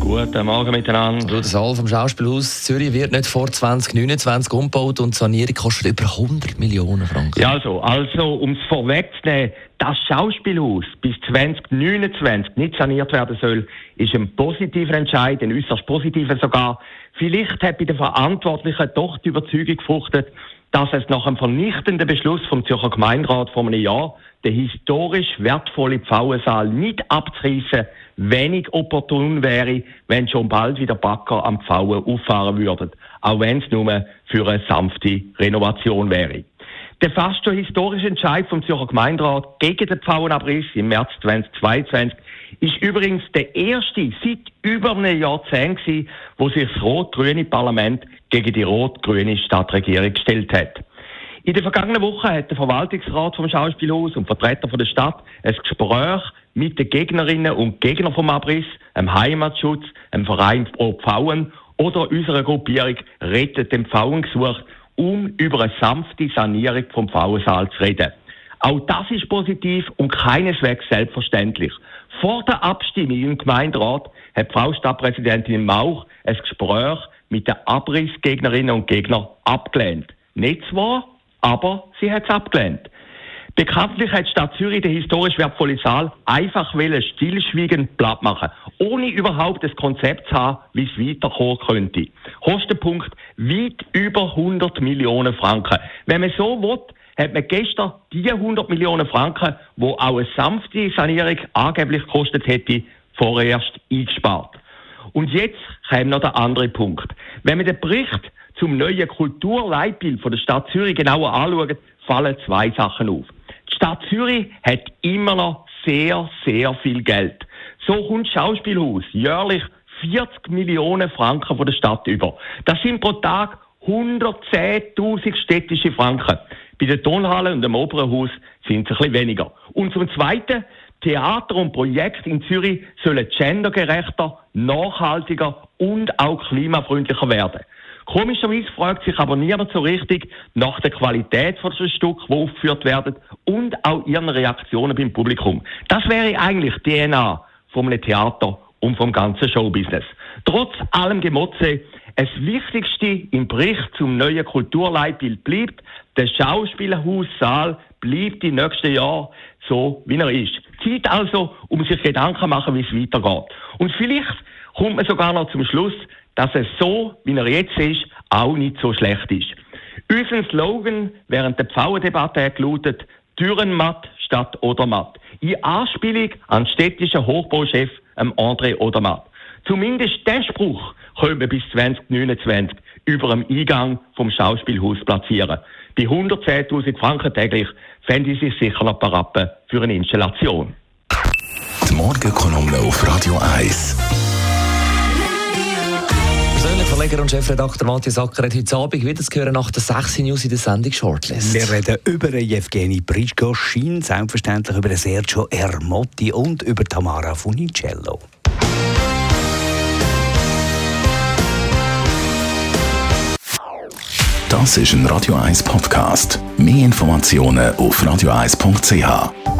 Guten Morgen miteinander. Der Saal vom Schauspielhaus Zürich wird nicht vor 2029 umgebaut und die Sanierung kostet über 100 Millionen Franken. Ja, also, also um es vorwegzunehmen, das Schauspielhaus bis 2029 nicht saniert werden soll, ist ein positiver Entscheid, ein äußerst positiver sogar. Vielleicht hat bei den Verantwortlichen doch die Überzeugung gefruchtet, dass es nach einem vernichtenden Beschluss vom Zürcher Gemeinderat vor einem Jahr der historisch wertvolle Pfauensaal nicht abzureißen, wenig opportun wäre, wenn schon bald wieder Backer am Pfauen auffahren würden, auch wenn es nur für eine sanfte Renovation wäre. Der fast schon historische Entscheid vom Zürcher Gemeinderat gegen den Pfauenabriss im März 2022 ist übrigens der erste seit über einem Jahrzehnt gewesen, wo sich das rot-grüne Parlament gegen die rot-grüne Stadtregierung gestellt hat. In der vergangenen Woche hat der Verwaltungsrat vom Schauspielhaus und Vertreter von der Stadt ein Gespräch mit den Gegnerinnen und Gegnern vom Abriss, dem Heimatschutz, dem Verein Pro Pfauen oder unserer Gruppierung Rettet den Pfauen gesucht, um über eine sanfte Sanierung vom Pfauensaal zu reden. Auch das ist positiv und keineswegs selbstverständlich. Vor der Abstimmung im Gemeinderat hat Frau Stadtpräsidentin Mauch ein Gespräch mit den Abrissgegnerinnen und Gegnern abgelehnt. Nicht zwar, aber sie hat es abgelehnt. Bekanntlich hat die Stadt Zürich den historisch wertvollen Saal einfach stillschweigend platt machen, ohne überhaupt das Konzept zu haben, wie es weiterkommen könnte. Kostenpunkt weit über 100 Millionen Franken. Wenn man so will, hat man gestern die 100 Millionen Franken, wo auch eine sanfte Sanierung angeblich gekostet hätte, vorerst eingespart. Und jetzt kommt noch der andere Punkt. Wenn man den Bericht zum neuen Kulturleitbild von der Stadt Zürich genauer anschaut, fallen zwei Sachen auf. Die Stadt Zürich hat immer noch sehr, sehr viel Geld. So kommt das Schauspielhaus jährlich 40 Millionen Franken von der Stadt über. Das sind pro Tag 110.000 städtische Franken. Bei der Tonhalle und dem Opernhaus sind es ein bisschen weniger. Und zum Zweiten, Theater und Projekte in Zürich sollen gendergerechter, nachhaltiger und auch klimafreundlicher werden. Komischerweise fragt sich aber niemand so richtig nach der Qualität von den Stücken, die aufgeführt werden und auch ihren Reaktionen beim Publikum. Das wäre eigentlich DNA vom Theater und vom ganzen Showbusiness. Trotz allem Gemotze, das Wichtigste im Bericht zum neuen Kulturleitbild bleibt, der Schauspielhaussaal bleibt die nächsten Jahre so, wie er ist. Zeit also, um sich Gedanken zu machen, wie es weitergeht. Und vielleicht kommt man sogar noch zum Schluss, dass es so, wie er jetzt ist, auch nicht so schlecht ist. Unser Slogan während der Pfauendebatte hat gelautet, Türenmatt statt Odermatt. In Anspielung an städtischen Hochbauchef André Odermatt. Zumindest diesen Spruch können wir bis 2029 über dem Eingang vom Schauspielhaus platzieren. Bei 110.000 Franken täglich fände sich sicher noch Parappen für eine Installation. Die Morgenkolumne auf Radio 1. Verleger und Chefredakteur Matthias Acker hat heute Abend wieder zu hören nach der 6 News in der Sendung Shortlist. Wir reden über Evgeny Prigoschin, selbstverständlich über Sergio Ermotti und über Tamara Funicello. Das ist ein Radio 1 Podcast. Mehr Informationen auf radio1.ch.